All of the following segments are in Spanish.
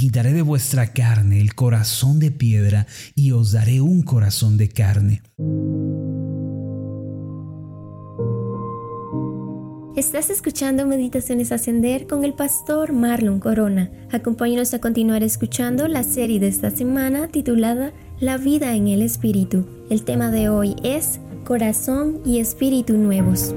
quitaré de vuestra carne el corazón de piedra y os daré un corazón de carne. Estás escuchando Meditaciones Ascender con el pastor Marlon Corona. Acompáñanos a continuar escuchando la serie de esta semana titulada La vida en el Espíritu. El tema de hoy es Corazón y Espíritu Nuevos.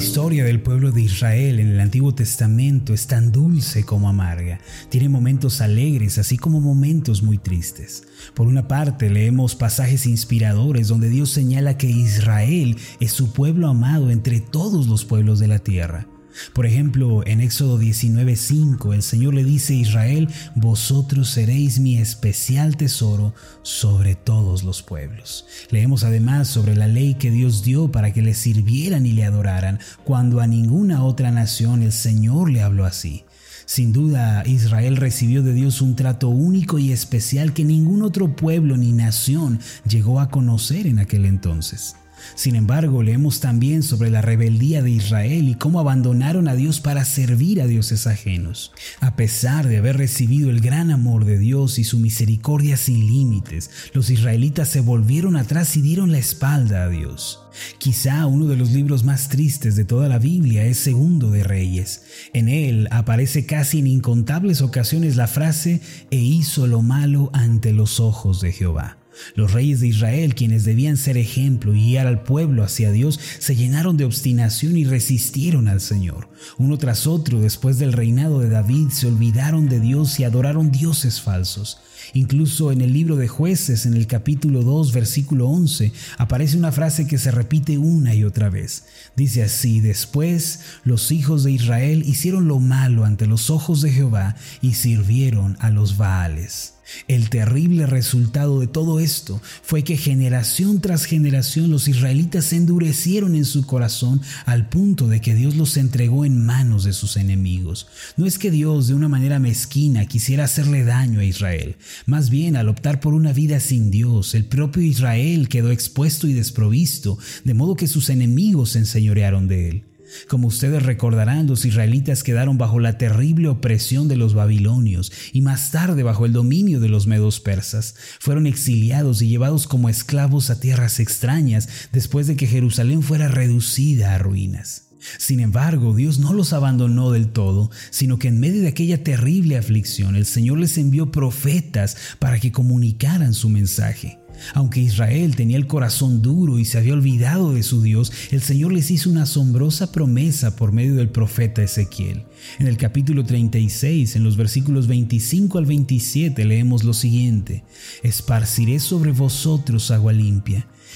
Historia del pueblo de Israel en el Antiguo Testamento es tan dulce como amarga. Tiene momentos alegres así como momentos muy tristes. Por una parte leemos pasajes inspiradores donde Dios señala que Israel es su pueblo amado entre todos los pueblos de la tierra. Por ejemplo, en Éxodo 19:5 el Señor le dice a Israel, vosotros seréis mi especial tesoro sobre todos los pueblos. Leemos además sobre la ley que Dios dio para que le sirvieran y le adoraran, cuando a ninguna otra nación el Señor le habló así. Sin duda, Israel recibió de Dios un trato único y especial que ningún otro pueblo ni nación llegó a conocer en aquel entonces. Sin embargo, leemos también sobre la rebeldía de Israel y cómo abandonaron a Dios para servir a dioses ajenos. A pesar de haber recibido el gran amor de Dios y su misericordia sin límites, los israelitas se volvieron atrás y dieron la espalda a Dios. Quizá uno de los libros más tristes de toda la Biblia es Segundo de Reyes. En él aparece casi en incontables ocasiones la frase, e hizo lo malo ante los ojos de Jehová. Los reyes de Israel, quienes debían ser ejemplo y guiar al pueblo hacia Dios, se llenaron de obstinación y resistieron al Señor. Uno tras otro, después del reinado de David, se olvidaron de Dios y adoraron dioses falsos. Incluso en el libro de jueces, en el capítulo 2, versículo 11, aparece una frase que se repite una y otra vez. Dice así, después los hijos de Israel hicieron lo malo ante los ojos de Jehová y sirvieron a los Baales. El terrible resultado de todo esto fue que generación tras generación los israelitas se endurecieron en su corazón al punto de que Dios los entregó en manos de sus enemigos. No es que Dios de una manera mezquina quisiera hacerle daño a Israel, más bien al optar por una vida sin Dios, el propio Israel quedó expuesto y desprovisto, de modo que sus enemigos se enseñorearon de él. Como ustedes recordarán, los israelitas quedaron bajo la terrible opresión de los babilonios y más tarde bajo el dominio de los medos persas. Fueron exiliados y llevados como esclavos a tierras extrañas después de que Jerusalén fuera reducida a ruinas. Sin embargo, Dios no los abandonó del todo, sino que en medio de aquella terrible aflicción el Señor les envió profetas para que comunicaran su mensaje. Aunque Israel tenía el corazón duro y se había olvidado de su Dios, el Señor les hizo una asombrosa promesa por medio del profeta Ezequiel. En el capítulo 36, en los versículos 25 al 27, leemos lo siguiente, Esparciré sobre vosotros agua limpia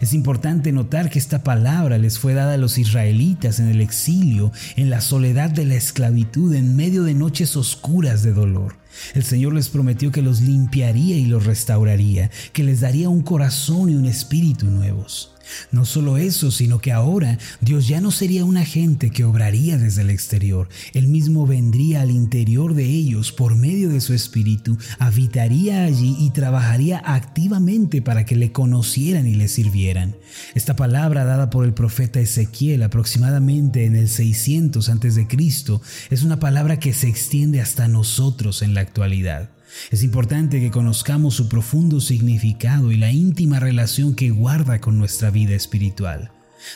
Es importante notar que esta palabra les fue dada a los israelitas en el exilio, en la soledad de la esclavitud, en medio de noches oscuras de dolor. El Señor les prometió que los limpiaría y los restauraría, que les daría un corazón y un espíritu nuevos. No solo eso, sino que ahora Dios ya no sería un agente que obraría desde el exterior, Él mismo vendría al interior de ellos por medio de su espíritu, habitaría allí y trabajaría activamente para que le conocieran y le sirvieran. Esta palabra dada por el profeta Ezequiel aproximadamente en el 600 a.C. es una palabra que se extiende hasta nosotros en la actualidad. Es importante que conozcamos su profundo significado y la íntima relación que guarda con nuestra vida espiritual.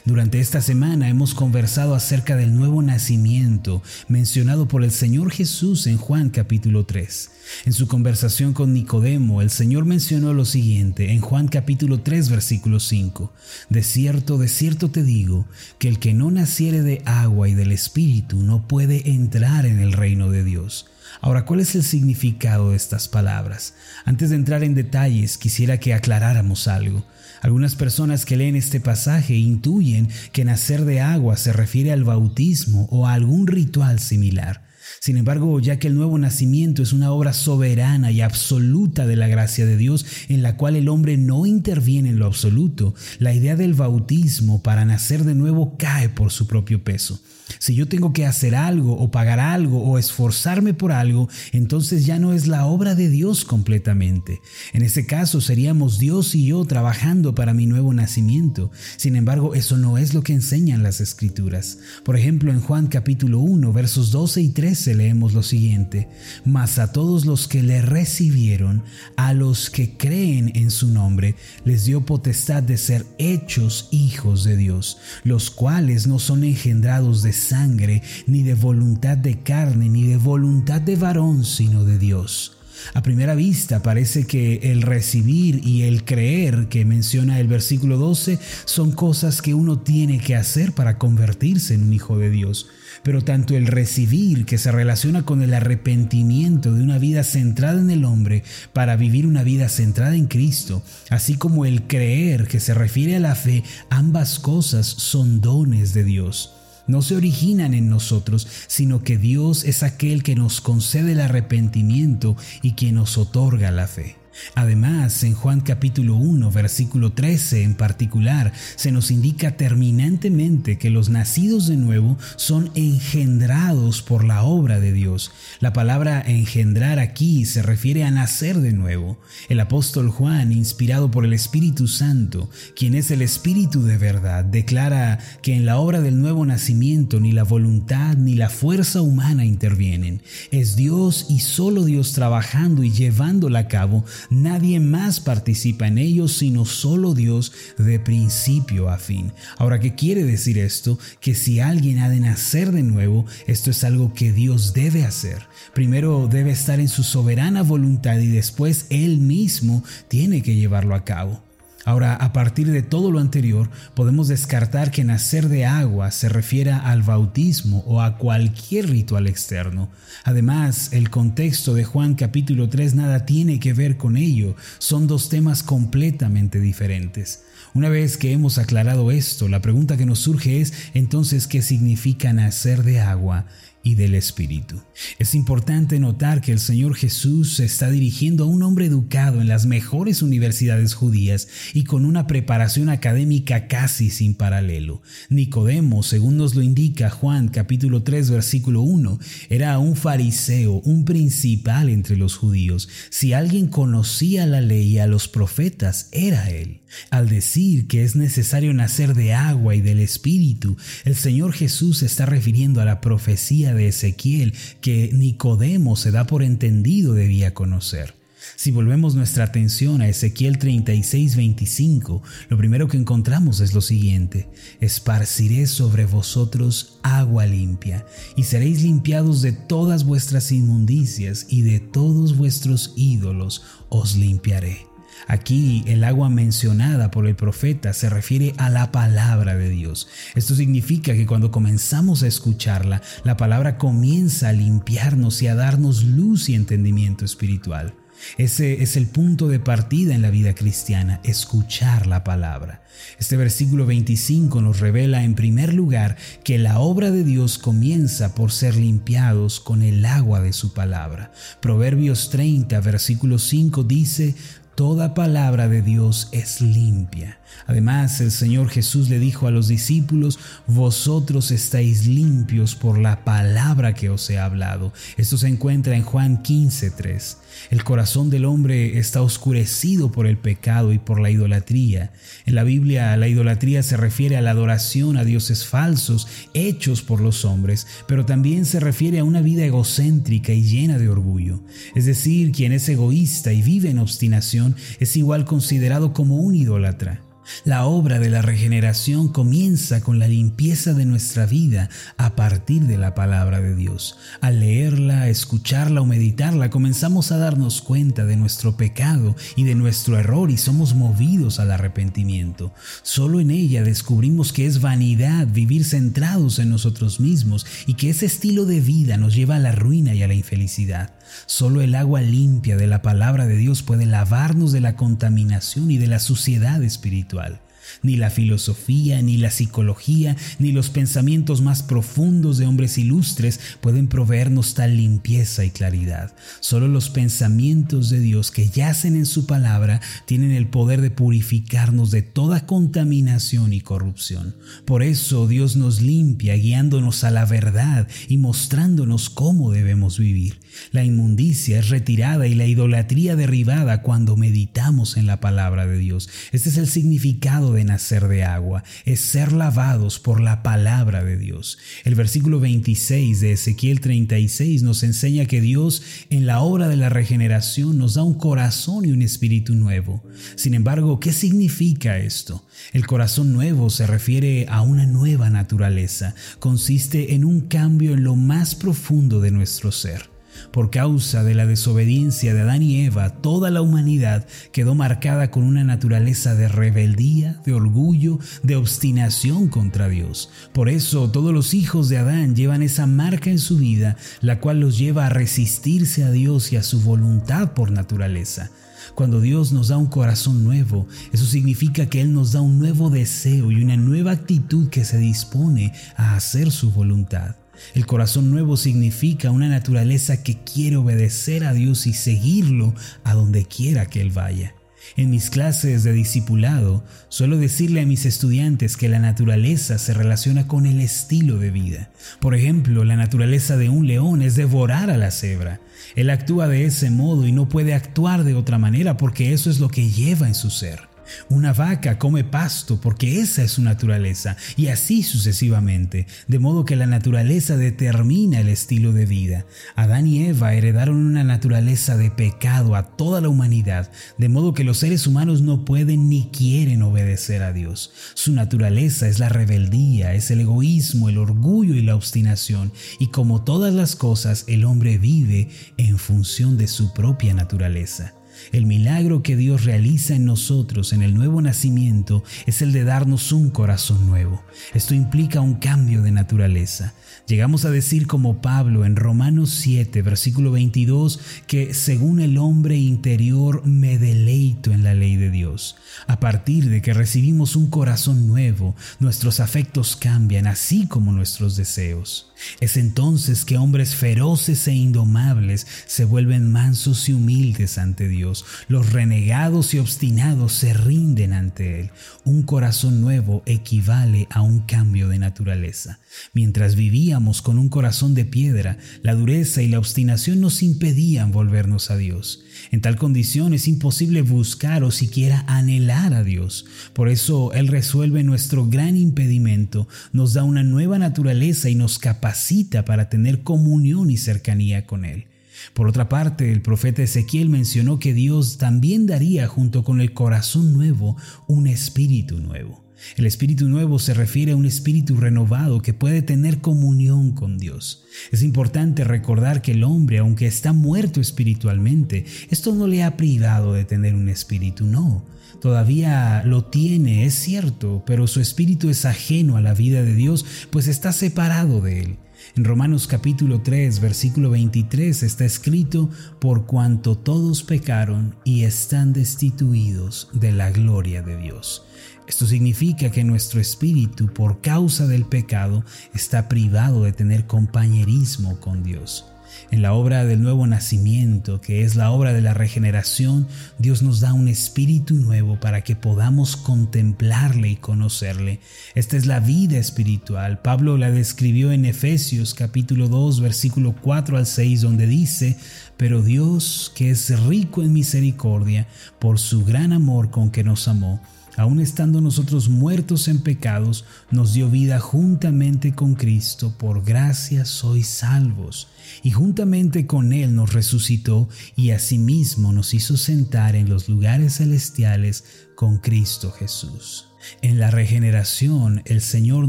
Durante esta semana hemos conversado acerca del nuevo nacimiento mencionado por el Señor Jesús en Juan capítulo 3. En su conversación con Nicodemo, el Señor mencionó lo siguiente en Juan capítulo 3 versículo 5. De cierto, de cierto te digo, que el que no naciere de agua y del Espíritu no puede entrar en el reino de Dios. Ahora, ¿cuál es el significado de estas palabras? Antes de entrar en detalles, quisiera que aclaráramos algo. Algunas personas que leen este pasaje intuyen que nacer de agua se refiere al bautismo o a algún ritual similar. Sin embargo, ya que el nuevo nacimiento es una obra soberana y absoluta de la gracia de Dios en la cual el hombre no interviene en lo absoluto, la idea del bautismo para nacer de nuevo cae por su propio peso. Si yo tengo que hacer algo o pagar algo o esforzarme por algo, entonces ya no es la obra de Dios completamente. En ese caso seríamos Dios y yo trabajando para mi nuevo nacimiento. Sin embargo, eso no es lo que enseñan las escrituras. Por ejemplo, en Juan capítulo 1, versos 12 y 13 leemos lo siguiente. Mas a todos los que le recibieron, a los que creen en su nombre, les dio potestad de ser hechos hijos de Dios, los cuales no son engendrados de sangre, ni de voluntad de carne, ni de voluntad de varón, sino de Dios. A primera vista parece que el recibir y el creer que menciona el versículo 12 son cosas que uno tiene que hacer para convertirse en un hijo de Dios. Pero tanto el recibir que se relaciona con el arrepentimiento de una vida centrada en el hombre para vivir una vida centrada en Cristo, así como el creer que se refiere a la fe, ambas cosas son dones de Dios no se originan en nosotros, sino que Dios es aquel que nos concede el arrepentimiento y quien nos otorga la fe. Además, en Juan capítulo 1, versículo 13 en particular, se nos indica terminantemente que los nacidos de nuevo son engendrados por la obra de Dios. La palabra engendrar aquí se refiere a nacer de nuevo. El apóstol Juan, inspirado por el Espíritu Santo, quien es el Espíritu de verdad, declara que en la obra del nuevo nacimiento ni la voluntad ni la fuerza humana intervienen. Es Dios y solo Dios trabajando y llevándola a cabo Nadie más participa en ellos sino solo Dios de principio a fin. Ahora, ¿qué quiere decir esto? Que si alguien ha de nacer de nuevo, esto es algo que Dios debe hacer. Primero debe estar en su soberana voluntad y después Él mismo tiene que llevarlo a cabo. Ahora, a partir de todo lo anterior, podemos descartar que nacer de agua se refiera al bautismo o a cualquier ritual externo. Además, el contexto de Juan capítulo 3 nada tiene que ver con ello, son dos temas completamente diferentes. Una vez que hemos aclarado esto, la pregunta que nos surge es entonces qué significa nacer de agua y del Espíritu. Es importante notar que el Señor Jesús se está dirigiendo a un hombre educado en las mejores universidades judías y con una preparación académica casi sin paralelo. Nicodemo, según nos lo indica Juan capítulo 3 versículo 1, era un fariseo, un principal entre los judíos. Si alguien conocía la ley y a los profetas, era él. Al decir que es necesario nacer de agua y del Espíritu, el Señor Jesús se está refiriendo a la profecía de Ezequiel que Nicodemo se da por entendido debía conocer. Si volvemos nuestra atención a Ezequiel 36:25, lo primero que encontramos es lo siguiente, esparciré sobre vosotros agua limpia, y seréis limpiados de todas vuestras inmundicias y de todos vuestros ídolos os limpiaré. Aquí el agua mencionada por el profeta se refiere a la palabra de Dios. Esto significa que cuando comenzamos a escucharla, la palabra comienza a limpiarnos y a darnos luz y entendimiento espiritual. Ese es el punto de partida en la vida cristiana, escuchar la palabra. Este versículo 25 nos revela en primer lugar que la obra de Dios comienza por ser limpiados con el agua de su palabra. Proverbios 30, versículo 5 dice, Toda palabra de Dios es limpia. Además, el Señor Jesús le dijo a los discípulos, vosotros estáis limpios por la palabra que os he hablado. Esto se encuentra en Juan 15.3. El corazón del hombre está oscurecido por el pecado y por la idolatría. En la Biblia, la idolatría se refiere a la adoración a dioses falsos hechos por los hombres, pero también se refiere a una vida egocéntrica y llena de orgullo. Es decir, quien es egoísta y vive en obstinación es igual considerado como un idólatra. La obra de la regeneración comienza con la limpieza de nuestra vida a partir de la palabra de Dios. Al leerla, escucharla o meditarla, comenzamos a darnos cuenta de nuestro pecado y de nuestro error y somos movidos al arrepentimiento. Solo en ella descubrimos que es vanidad vivir centrados en nosotros mismos y que ese estilo de vida nos lleva a la ruina y a la infelicidad. Solo el agua limpia de la palabra de Dios puede lavarnos de la contaminación y de la suciedad espiritual. étoiles. Ni la filosofía, ni la psicología, ni los pensamientos más profundos de hombres ilustres pueden proveernos tal limpieza y claridad. Solo los pensamientos de Dios que yacen en su palabra tienen el poder de purificarnos de toda contaminación y corrupción. Por eso Dios nos limpia guiándonos a la verdad y mostrándonos cómo debemos vivir. La inmundicia es retirada y la idolatría derribada cuando meditamos en la palabra de Dios. Este es el significado de nacer de agua, es ser lavados por la palabra de Dios. El versículo 26 de Ezequiel 36 nos enseña que Dios en la obra de la regeneración nos da un corazón y un espíritu nuevo. Sin embargo, ¿qué significa esto? El corazón nuevo se refiere a una nueva naturaleza, consiste en un cambio en lo más profundo de nuestro ser. Por causa de la desobediencia de Adán y Eva, toda la humanidad quedó marcada con una naturaleza de rebeldía, de orgullo, de obstinación contra Dios. Por eso todos los hijos de Adán llevan esa marca en su vida, la cual los lleva a resistirse a Dios y a su voluntad por naturaleza. Cuando Dios nos da un corazón nuevo, eso significa que Él nos da un nuevo deseo y una nueva actitud que se dispone a hacer su voluntad. El corazón nuevo significa una naturaleza que quiere obedecer a Dios y seguirlo a donde quiera que Él vaya. En mis clases de discipulado suelo decirle a mis estudiantes que la naturaleza se relaciona con el estilo de vida. Por ejemplo, la naturaleza de un león es devorar a la cebra. Él actúa de ese modo y no puede actuar de otra manera porque eso es lo que lleva en su ser. Una vaca come pasto porque esa es su naturaleza y así sucesivamente, de modo que la naturaleza determina el estilo de vida. Adán y Eva heredaron una naturaleza de pecado a toda la humanidad, de modo que los seres humanos no pueden ni quieren obedecer a Dios. Su naturaleza es la rebeldía, es el egoísmo, el orgullo y la obstinación, y como todas las cosas, el hombre vive en función de su propia naturaleza. El milagro que Dios realiza en nosotros en el nuevo nacimiento es el de darnos un corazón nuevo. Esto implica un cambio de naturaleza. Llegamos a decir como Pablo en Romanos 7, versículo 22, que según el hombre interior me deleito en la ley de Dios. A partir de que recibimos un corazón nuevo, nuestros afectos cambian, así como nuestros deseos. Es entonces que hombres feroces e indomables se vuelven mansos y humildes ante Dios. Los renegados y obstinados se rinden ante Él. Un corazón nuevo equivale a un cambio de naturaleza. Mientras vivíamos con un corazón de piedra, la dureza y la obstinación nos impedían volvernos a Dios. En tal condición es imposible buscar o siquiera anhelar a Dios. Por eso Él resuelve nuestro gran impedimento, nos da una nueva naturaleza y nos capacita para tener comunión y cercanía con Él. Por otra parte, el profeta Ezequiel mencionó que Dios también daría junto con el corazón nuevo un espíritu nuevo. El espíritu nuevo se refiere a un espíritu renovado que puede tener comunión con Dios. Es importante recordar que el hombre, aunque está muerto espiritualmente, esto no le ha privado de tener un espíritu, no. Todavía lo tiene, es cierto, pero su espíritu es ajeno a la vida de Dios, pues está separado de él. En Romanos capítulo 3, versículo 23 está escrito, por cuanto todos pecaron y están destituidos de la gloria de Dios. Esto significa que nuestro espíritu, por causa del pecado, está privado de tener compañerismo con Dios. En la obra del nuevo nacimiento, que es la obra de la regeneración, Dios nos da un espíritu nuevo para que podamos contemplarle y conocerle. Esta es la vida espiritual. Pablo la describió en Efesios capítulo 2 versículo 4 al 6 donde dice, pero Dios, que es rico en misericordia, por su gran amor con que nos amó, aun estando nosotros muertos en pecados, nos dio vida juntamente con Cristo, por gracia sois salvos, y juntamente con Él nos resucitó y asimismo nos hizo sentar en los lugares celestiales con Cristo Jesús. En la regeneración el Señor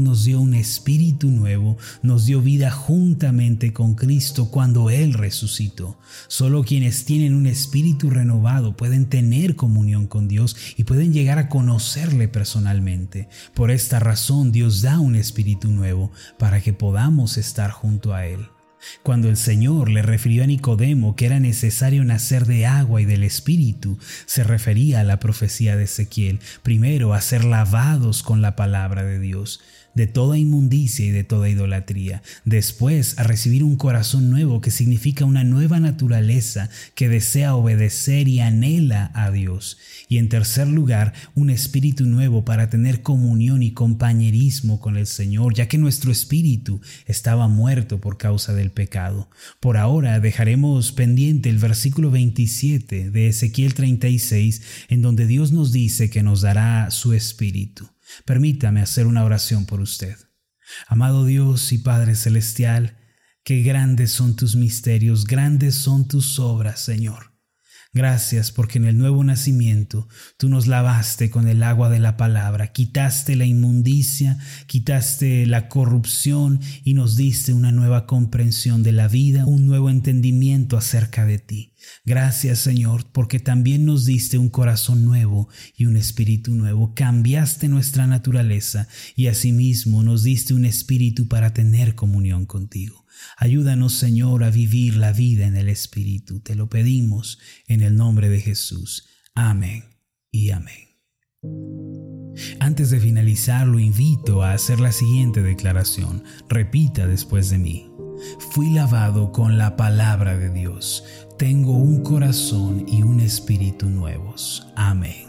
nos dio un espíritu nuevo, nos dio vida juntamente con Cristo cuando Él resucitó. Solo quienes tienen un espíritu renovado pueden tener comunión con Dios y pueden llegar a conocerle personalmente. Por esta razón Dios da un espíritu nuevo para que podamos estar junto a Él. Cuando el Señor le refirió a Nicodemo que era necesario nacer de agua y del Espíritu, se refería a la profecía de Ezequiel, primero a ser lavados con la palabra de Dios, de toda inmundicia y de toda idolatría, después a recibir un corazón nuevo que significa una nueva naturaleza que desea obedecer y anhela a Dios, y en tercer lugar un espíritu nuevo para tener comunión y compañerismo con el Señor, ya que nuestro espíritu estaba muerto por causa del pecado. Por ahora dejaremos pendiente el versículo 27 de Ezequiel 36, en donde Dios nos dice que nos dará su espíritu. Permítame hacer una oración por usted. Amado Dios y Padre Celestial, qué grandes son tus misterios, grandes son tus obras, Señor. Gracias porque en el nuevo nacimiento tú nos lavaste con el agua de la palabra, quitaste la inmundicia, quitaste la corrupción y nos diste una nueva comprensión de la vida, un nuevo entendimiento acerca de ti. Gracias Señor porque también nos diste un corazón nuevo y un espíritu nuevo, cambiaste nuestra naturaleza y asimismo nos diste un espíritu para tener comunión contigo. Ayúdanos, Señor, a vivir la vida en el Espíritu. Te lo pedimos en el nombre de Jesús. Amén y amén. Antes de finalizar, lo invito a hacer la siguiente declaración. Repita después de mí. Fui lavado con la palabra de Dios. Tengo un corazón y un espíritu nuevos. Amén.